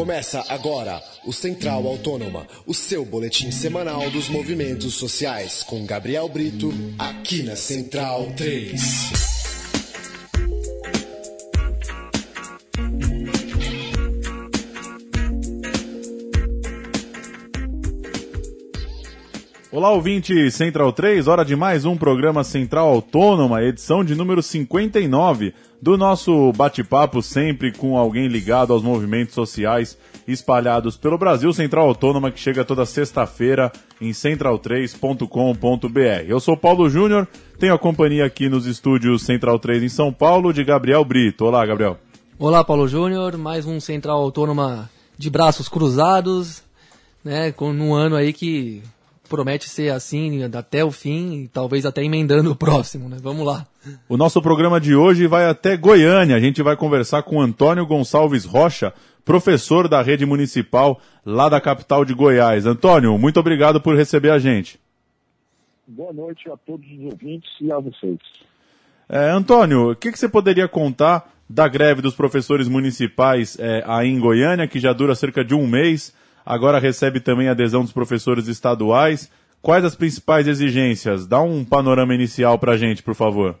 Começa agora o Central Autônoma, o seu boletim semanal dos movimentos sociais, com Gabriel Brito, aqui na Central 3. Olá, ouvinte Central 3, hora de mais um programa Central Autônoma, edição de número 59 do nosso bate-papo, sempre com alguém ligado aos movimentos sociais espalhados pelo Brasil. Central Autônoma que chega toda sexta-feira em central3.com.br. Eu sou Paulo Júnior, tenho a companhia aqui nos estúdios Central 3 em São Paulo de Gabriel Brito. Olá, Gabriel. Olá, Paulo Júnior, mais um Central Autônoma de braços cruzados, né, com um ano aí que promete ser assim até o fim e talvez até emendando o próximo, né? Vamos lá. O nosso programa de hoje vai até Goiânia. A gente vai conversar com Antônio Gonçalves Rocha, professor da rede municipal lá da capital de Goiás. Antônio, muito obrigado por receber a gente. Boa noite a todos os ouvintes e a vocês. É, Antônio, o que, que, você poderia contar da greve dos professores municipais é, aí em Goiânia, que já dura cerca de um mês? Agora recebe também adesão dos professores estaduais. Quais as principais exigências? Dá um panorama inicial para a gente, por favor.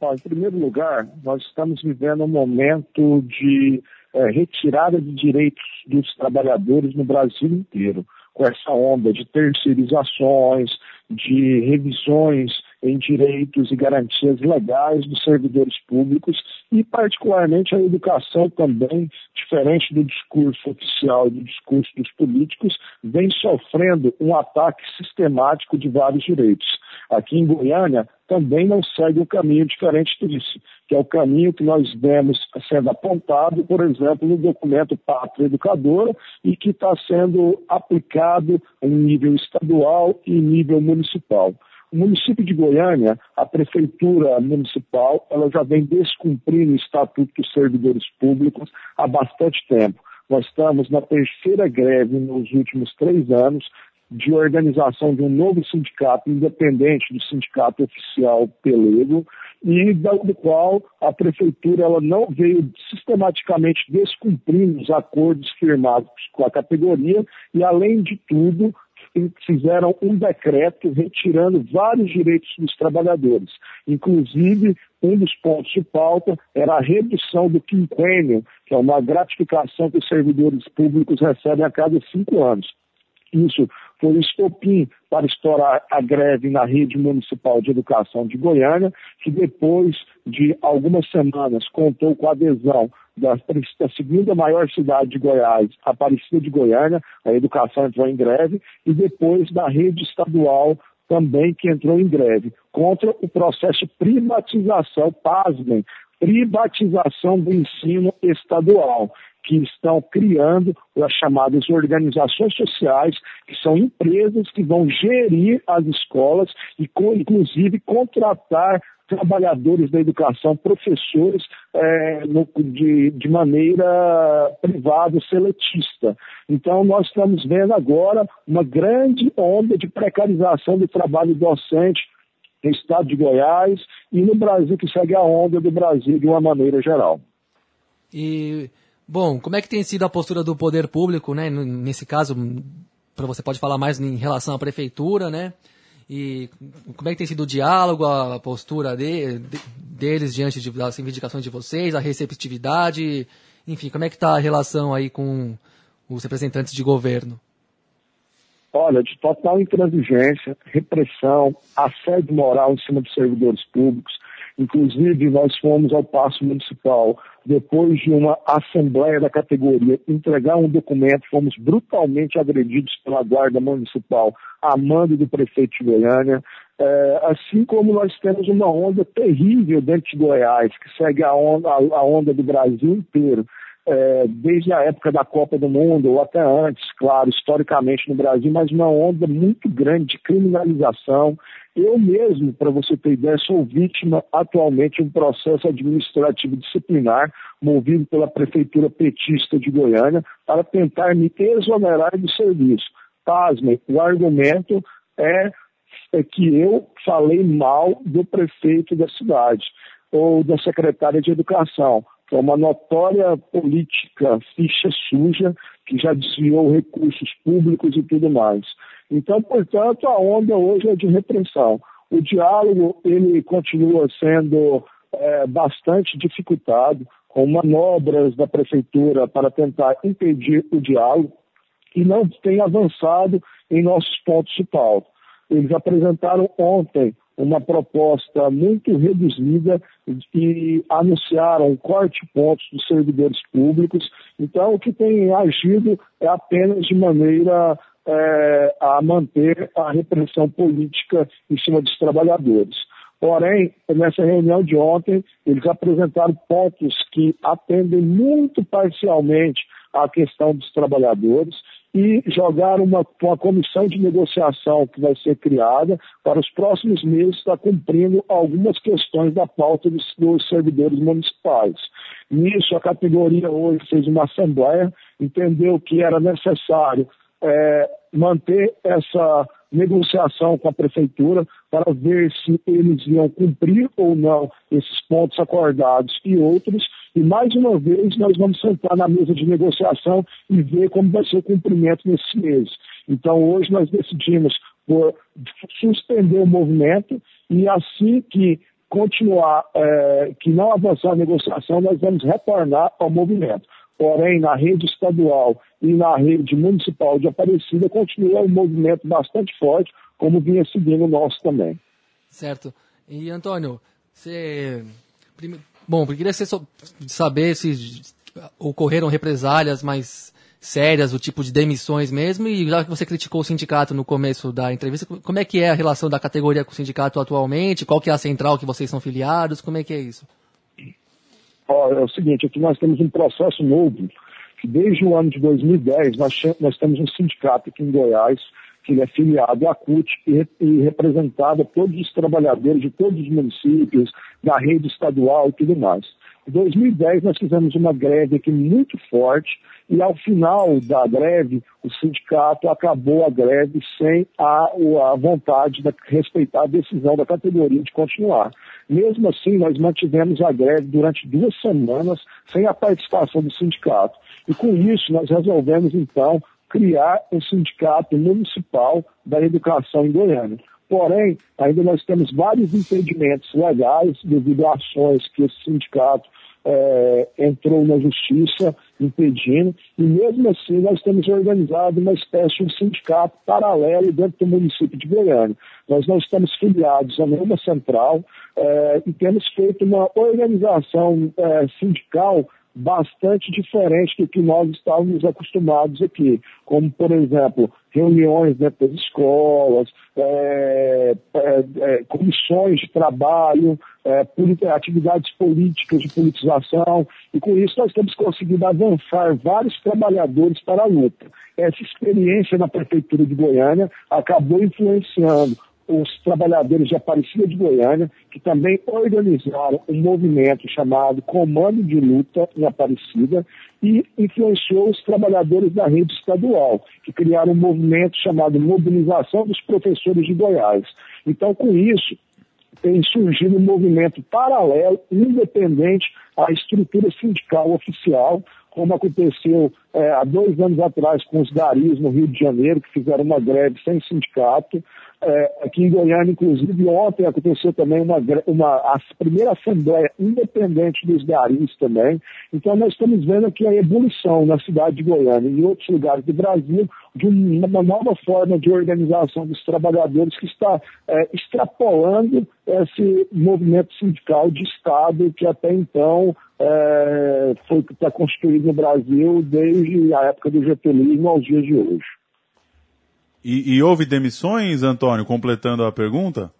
Bom, em primeiro lugar, nós estamos vivendo um momento de é, retirada de direitos dos trabalhadores no Brasil inteiro, com essa onda de terceirizações, de revisões em direitos e garantias legais dos servidores públicos e, particularmente, a educação também, diferente do discurso oficial e do discurso dos políticos, vem sofrendo um ataque sistemático de vários direitos. Aqui em Goiânia também não segue um caminho diferente disso, que é o caminho que nós vemos sendo apontado, por exemplo, no documento Pátria Educadora e que está sendo aplicado em nível estadual e nível municipal. O município de Goiânia, a prefeitura municipal, ela já vem descumprindo o Estatuto dos Servidores Públicos há bastante tempo. Nós estamos na terceira greve nos últimos três anos de organização de um novo sindicato independente do sindicato oficial pelego e do qual a prefeitura ela não veio sistematicamente descumprindo os acordos firmados com a categoria e além de tudo fizeram um decreto retirando vários direitos dos trabalhadores. Inclusive, um dos pontos de pauta era a redução do quinquênio, que é uma gratificação que os servidores públicos recebem a cada cinco anos. Isso foi o estopim para estourar a greve na rede municipal de educação de Goiânia, que depois de algumas semanas contou com a adesão da, da, segunda maior cidade de Goiás, Aparecida de Goiânia, a educação entrou em greve, e depois da rede estadual também que entrou em greve, contra o processo de privatização, pasmem, privatização do ensino estadual que estão criando as chamadas organizações sociais, que são empresas que vão gerir as escolas e, inclusive, contratar trabalhadores da educação, professores, é, no, de, de maneira privada, seletista. Então, nós estamos vendo agora uma grande onda de precarização do trabalho docente no estado de Goiás e no Brasil, que segue a onda do Brasil de uma maneira geral. E Bom, como é que tem sido a postura do poder público, né? Nesse caso, você pode falar mais em relação à prefeitura, né? E como é que tem sido o diálogo, a postura de, de, deles diante de, das reivindicações de vocês, a receptividade, enfim, como é que está a relação aí com os representantes de governo? Olha, de total intransigência, repressão, assédio moral em cima dos servidores públicos, Inclusive, nós fomos ao Paço Municipal, depois de uma assembleia da categoria, entregar um documento, fomos brutalmente agredidos pela Guarda Municipal, a mando do prefeito de Goiânia. É, assim como nós temos uma onda terrível dentro de Goiás, que segue a onda, a onda do Brasil inteiro. É, desde a época da Copa do Mundo, ou até antes, claro, historicamente no Brasil, mas uma onda muito grande de criminalização eu mesmo, para você ter ideia, sou vítima atualmente de um processo administrativo disciplinar movido pela Prefeitura Petista de Goiânia para tentar me exonerar do serviço. Pasmem, o argumento é, é que eu falei mal do prefeito da cidade ou da secretária de Educação. É uma notória política ficha suja, que já desviou recursos públicos e tudo mais. Então, portanto, a onda hoje é de repressão. O diálogo, ele continua sendo é, bastante dificultado, com manobras da prefeitura para tentar impedir o diálogo, e não tem avançado em nossos pontos de pauta. Eles apresentaram ontem uma proposta muito reduzida e anunciaram corte pontos dos servidores públicos. Então, o que tem agido é apenas de maneira é, a manter a repressão política em cima dos trabalhadores. Porém, nessa reunião de ontem, eles apresentaram pontos que atendem muito parcialmente à questão dos trabalhadores e jogar uma, uma comissão de negociação que vai ser criada para os próximos meses estar cumprindo algumas questões da pauta dos, dos servidores municipais. Nisso, a categoria hoje fez uma assembleia, entendeu que era necessário é, manter essa negociação com a prefeitura para ver se eles iam cumprir ou não esses pontos acordados e outros. E mais uma vez nós vamos sentar na mesa de negociação e ver como vai ser o cumprimento nesses meses. Então hoje nós decidimos por suspender o movimento e assim que continuar, é, que não avançar a negociação, nós vamos retornar ao movimento. Porém, na rede estadual e na rede municipal de Aparecida continua um movimento bastante forte, como vinha seguindo o nosso também. Certo. E, Antônio, você... Bom, eu queria saber se ocorreram represálias mais sérias, o tipo de demissões mesmo, e já que você criticou o sindicato no começo da entrevista, como é que é a relação da categoria com o sindicato atualmente? Qual que é a central que vocês são filiados? Como é que é isso? Ó, é o seguinte, aqui nós temos um processo novo, desde o ano de 2010 nós, nós temos um sindicato aqui em Goiás, que ele é filiado à CUT e, e representado todos os trabalhadores de todos os municípios, da rede estadual e tudo mais. Em 2010 nós fizemos uma greve aqui muito forte e ao final da greve o sindicato acabou a greve sem a, a vontade de respeitar a decisão da categoria de continuar. Mesmo assim, nós mantivemos a greve durante duas semanas sem a participação do sindicato. E com isso, nós resolvemos, então, criar um sindicato municipal da educação em Goiânia. Porém, ainda nós temos vários impedimentos legais devido a ações que esse sindicato é, entrou na justiça impedindo, e mesmo assim nós temos organizado uma espécie de sindicato paralelo dentro do município de Goiânia. Nós não estamos filiados a nenhuma central é, e temos feito uma organização é, sindical bastante diferente do que nós estávamos acostumados aqui, como, por exemplo, reuniões dentro das escolas, é, é, é, comissões de trabalho, é, atividades políticas de politização, e com isso nós temos conseguido avançar vários trabalhadores para a luta. Essa experiência na Prefeitura de Goiânia acabou influenciando os trabalhadores de Aparecida de Goiânia, que também organizaram um movimento chamado Comando de Luta em Aparecida e influenciou os trabalhadores da rede estadual, que criaram um movimento chamado Mobilização dos Professores de Goiás. Então, com isso, tem surgido um movimento paralelo, independente à estrutura sindical oficial, como aconteceu é, há dois anos atrás com os garis no Rio de Janeiro, que fizeram uma greve sem sindicato, é, aqui em Goiânia, inclusive, ontem aconteceu também uma, uma, a primeira assembleia independente dos garis também. Então, nós estamos vendo aqui a evolução na cidade de Goiânia e em outros lugares do Brasil de uma nova forma de organização dos trabalhadores que está é, extrapolando esse movimento sindical de Estado que até então é, foi está constituído no Brasil desde a época do getulismo aos dias de hoje. E, e houve demissões, Antônio, completando a pergunta?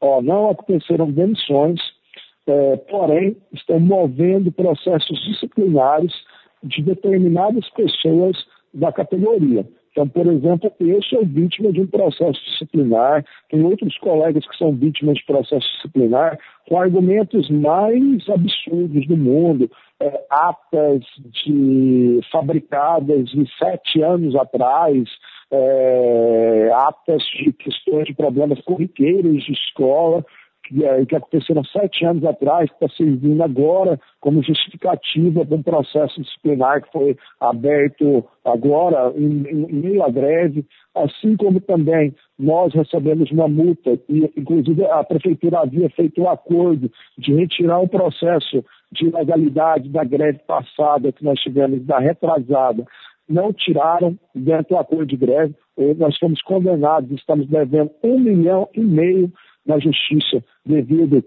Oh, não aconteceram demissões, é, porém estão movendo processos disciplinares de determinadas pessoas da categoria. Então, por exemplo, eu sou vítima de um processo disciplinar, tem outros colegas que são vítimas de processo disciplinar, com argumentos mais absurdos do mundo, é, atas de fabricadas de sete anos atrás, é, atas de questões de problemas corriqueiros de escola, é, que aconteceram sete anos atrás, está servindo agora como justificativa para um processo disciplinar que foi aberto agora em, em meio à greve, assim como também nós recebemos uma multa e, inclusive, a prefeitura havia feito um acordo de retirar o processo de ilegalidade da greve passada que nós tivemos da retrasada não tiraram dentro do acordo de greve. Nós fomos condenados, estamos devendo um milhão e meio na justiça devido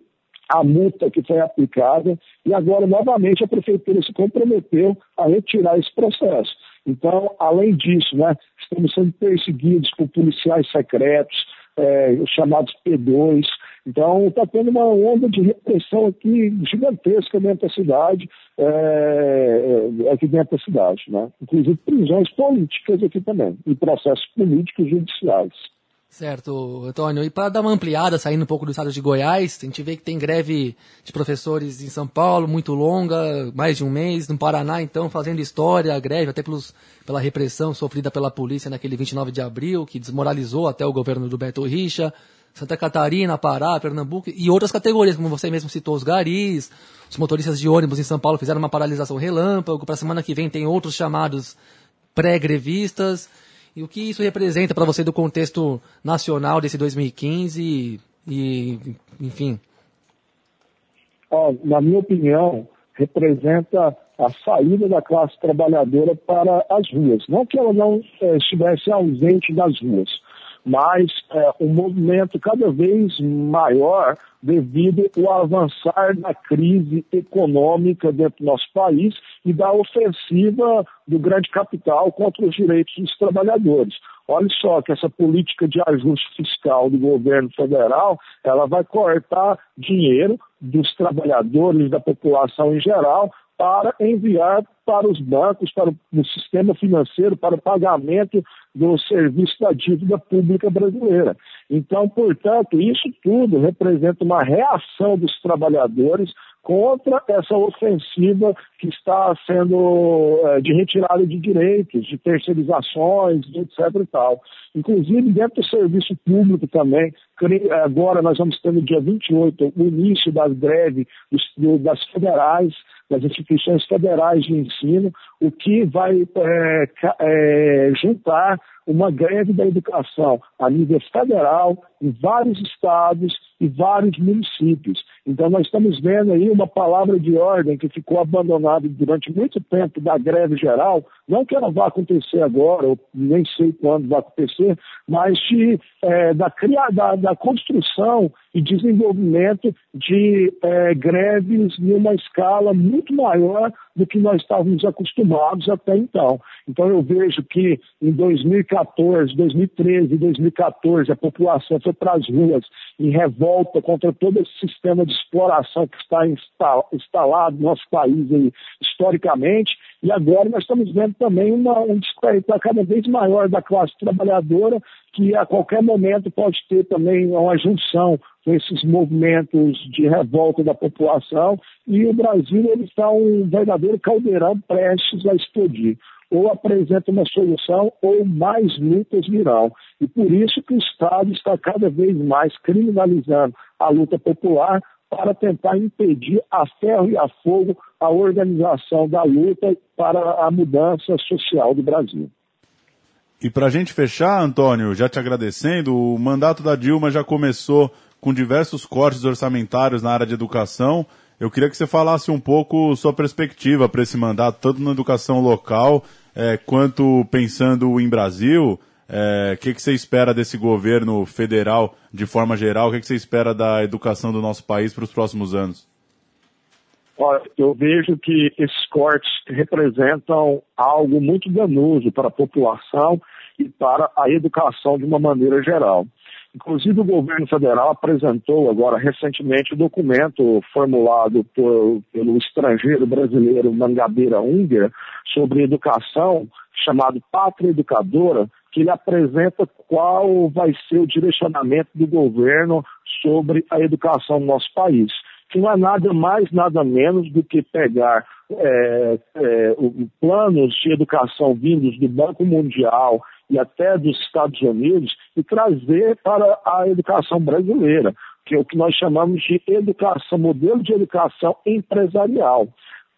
à multa que foi aplicada e agora novamente a prefeitura se comprometeu a retirar esse processo. Então, além disso, né, estamos sendo perseguidos por policiais secretos, é, os chamados P2, então, está tendo uma onda de repressão aqui gigantesca dentro da cidade, é, é, aqui dentro da cidade, né? Inclusive prisões políticas aqui também, e processos políticos judiciais. Certo, Antônio. E para dar uma ampliada, saindo um pouco do estado de Goiás, a gente vê que tem greve de professores em São Paulo, muito longa, mais de um mês. No Paraná, então, fazendo história, a greve, até pelos, pela repressão sofrida pela polícia naquele 29 de abril, que desmoralizou até o governo do Beto Richa. Santa Catarina, Pará, Pernambuco e outras categorias, como você mesmo citou, os garis, os motoristas de ônibus em São Paulo fizeram uma paralisação relâmpago, para a semana que vem tem outros chamados pré-grevistas. E o que isso representa para você do contexto nacional desse 2015 e, e enfim? na minha opinião, representa a saída da classe trabalhadora para as ruas. Não que ela não é, estivesse ausente das ruas, mas é, um movimento cada vez maior devido ao avançar da crise econômica dentro do nosso país e da ofensiva do grande capital contra os direitos dos trabalhadores. Olha só que essa política de ajuste fiscal do governo federal, ela vai cortar dinheiro dos trabalhadores, da população em geral, para enviar para os bancos, para o sistema financeiro, para o pagamento do serviço da dívida pública brasileira. Então, portanto, isso tudo representa uma reação dos trabalhadores contra essa ofensiva que está sendo é, de retirada de direitos, de terceirizações, etc. e tal. Inclusive, dentro do serviço público também, agora nós vamos ter no dia 28 o início das greves das federais, das instituições federais de ensino, o que vai é, é, juntar uma greve da educação a nível federal, em vários estados e vários municípios. Então, nós estamos vendo aí uma palavra de ordem que ficou abandonada durante muito tempo da greve geral, não que ela vá acontecer agora, nem sei quando vai acontecer, mas de, é, da, da, da construção e desenvolvimento de é, greves em uma escala muito maior do que nós estávamos acostumados até então. Então eu vejo que em 2014, 2013 e 2014 a população foi para as ruas em revolta contra todo esse sistema de exploração que está instalado no nosso país aí, historicamente, e agora nós estamos vendo também uma, um despertar cada vez maior da classe trabalhadora, que a qualquer momento pode ter também uma junção com esses movimentos de revolta da população, e o Brasil ele está um verdadeiro caldeirão prestes a explodir. Ou apresenta uma solução, ou mais lutas virão. E por isso que o Estado está cada vez mais criminalizando a luta popular para tentar impedir a ferro e a fogo a organização da luta para a mudança social do Brasil. E para a gente fechar, Antônio, já te agradecendo, o mandato da Dilma já começou com diversos cortes orçamentários na área de educação. Eu queria que você falasse um pouco sua perspectiva para esse mandato, tanto na educação local é, quanto pensando em Brasil. O é, que, que você espera desse governo federal de forma geral? O que, que você espera da educação do nosso país para os próximos anos? Olha, eu vejo que esses cortes representam algo muito danoso para a população e para a educação de uma maneira geral. Inclusive, o governo federal apresentou agora recentemente o um documento formulado por, pelo estrangeiro brasileiro Mangabeira Unger sobre educação, chamado Pátria Educadora, que ele apresenta qual vai ser o direcionamento do governo sobre a educação no nosso país. Que não é nada mais, nada menos do que pegar é, é, planos de educação vindos do Banco Mundial e até dos Estados Unidos e trazer para a educação brasileira. que é o que nós chamamos de educação, modelo de educação empresarial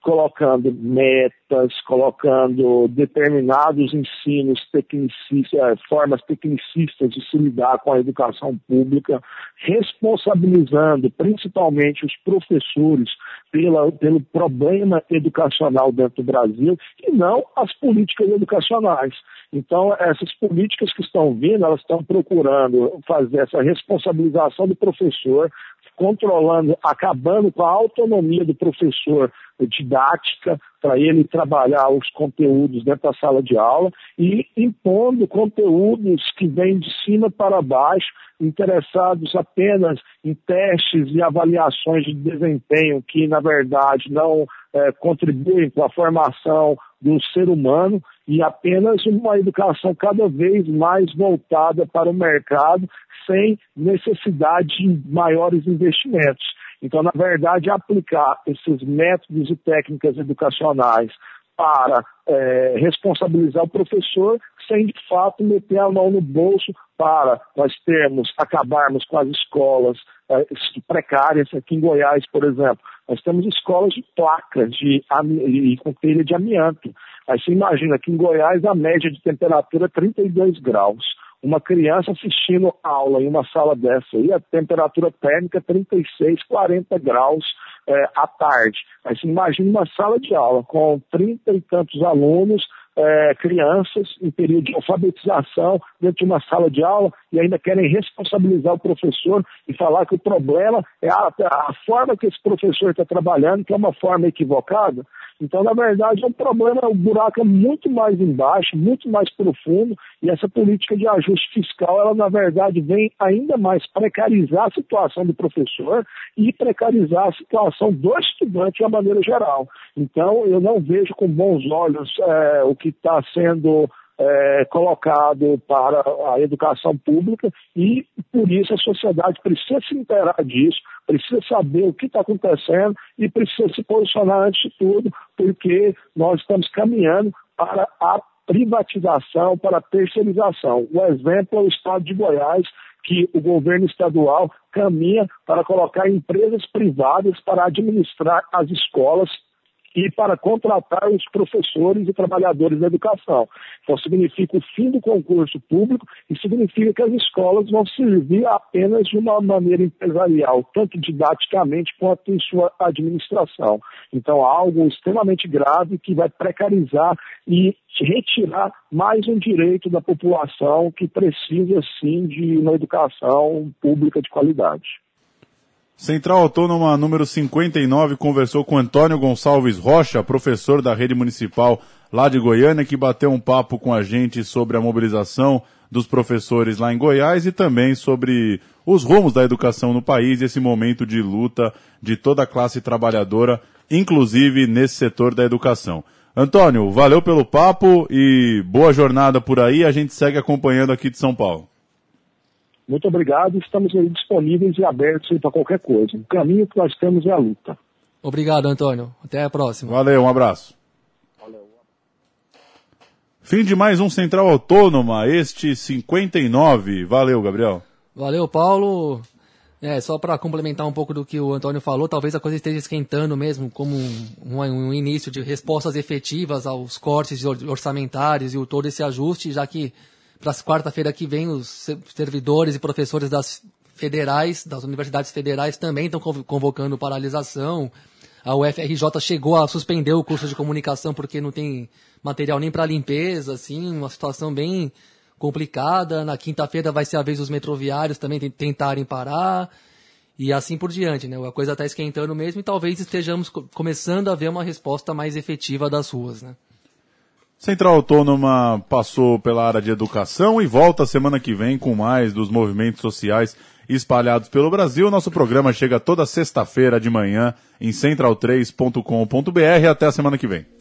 colocando metas, colocando determinados ensinos tecnicistas, eh, formas tecnicistas de se lidar com a educação pública, responsabilizando principalmente os professores pela, pelo problema educacional dentro do Brasil e não as políticas educacionais. Então, essas políticas que estão vindo, elas estão procurando fazer essa responsabilização do professor, controlando, acabando com a autonomia do professor didática para ele trabalhar os conteúdos dentro da sala de aula e impondo conteúdos que vêm de cima para baixo, interessados apenas em testes e avaliações de desempenho que, na verdade, não é, contribuem com a formação do ser humano e apenas uma educação cada vez mais voltada para o mercado, sem necessidade de maiores investimentos. Então, na verdade, aplicar esses métodos e técnicas educacionais para é, responsabilizar o professor, sem de fato meter a mão no bolso para nós termos, acabarmos com as escolas é, precárias aqui em Goiás, por exemplo. Nós temos escolas de placas de, e com telha de amianto. Aí você imagina que em Goiás a média de temperatura é 32 graus uma criança assistindo aula em uma sala dessa aí, a temperatura térmica 36, 40 graus é, à tarde. Mas imagine uma sala de aula com 30 e tantos alunos, é, crianças em período de alfabetização dentro de uma sala de aula e ainda querem responsabilizar o professor e falar que o problema é a, a forma que esse professor está trabalhando, que é uma forma equivocada. Então, na verdade, é um problema, o buraco é muito mais embaixo, muito mais profundo, e essa política de ajuste fiscal, ela, na verdade, vem ainda mais precarizar a situação do professor e precarizar a situação do estudante de uma maneira geral. Então, eu não vejo com bons olhos é, o que está sendo é, colocado para a educação pública e, por isso, a sociedade precisa se inteirar disso, precisa saber o que está acontecendo e precisa se posicionar antes de tudo, porque nós estamos caminhando para a privatização, para a terceirização. O exemplo é o estado de Goiás, que o governo estadual caminha para colocar empresas privadas para administrar as escolas e para contratar os professores e trabalhadores da educação. Então, significa o fim do concurso público e significa que as escolas vão servir apenas de uma maneira empresarial, tanto didaticamente quanto em sua administração. Então, algo extremamente grave que vai precarizar e retirar mais um direito da população que precisa, sim, de uma educação pública de qualidade. Central Autônoma número 59 conversou com Antônio Gonçalves Rocha, professor da rede municipal lá de Goiânia, que bateu um papo com a gente sobre a mobilização dos professores lá em Goiás e também sobre os rumos da educação no país e esse momento de luta de toda a classe trabalhadora, inclusive nesse setor da educação. Antônio, valeu pelo papo e boa jornada por aí. A gente segue acompanhando aqui de São Paulo. Muito obrigado, estamos aí disponíveis e abertos para qualquer coisa. O caminho que nós temos é a luta. Obrigado, Antônio. Até a próxima. Valeu, um abraço. Valeu. Fim de mais um Central Autônoma, este 59. Valeu, Gabriel. Valeu, Paulo. É, só para complementar um pouco do que o Antônio falou, talvez a coisa esteja esquentando mesmo, como um, um, um início de respostas efetivas aos cortes orçamentários e o, todo esse ajuste, já que para quarta-feira que vem, os servidores e professores das federais, das universidades federais também estão convocando paralisação. A UFRJ chegou a suspender o curso de comunicação porque não tem material nem para limpeza, assim, uma situação bem complicada. Na quinta-feira vai ser a vez dos metroviários também tentarem parar e assim por diante, né? A coisa está esquentando mesmo e talvez estejamos começando a ver uma resposta mais efetiva das ruas, né? Central Autônoma passou pela área de educação e volta semana que vem com mais dos movimentos sociais espalhados pelo Brasil. Nosso programa chega toda sexta-feira de manhã em central3.com.br. Até a semana que vem.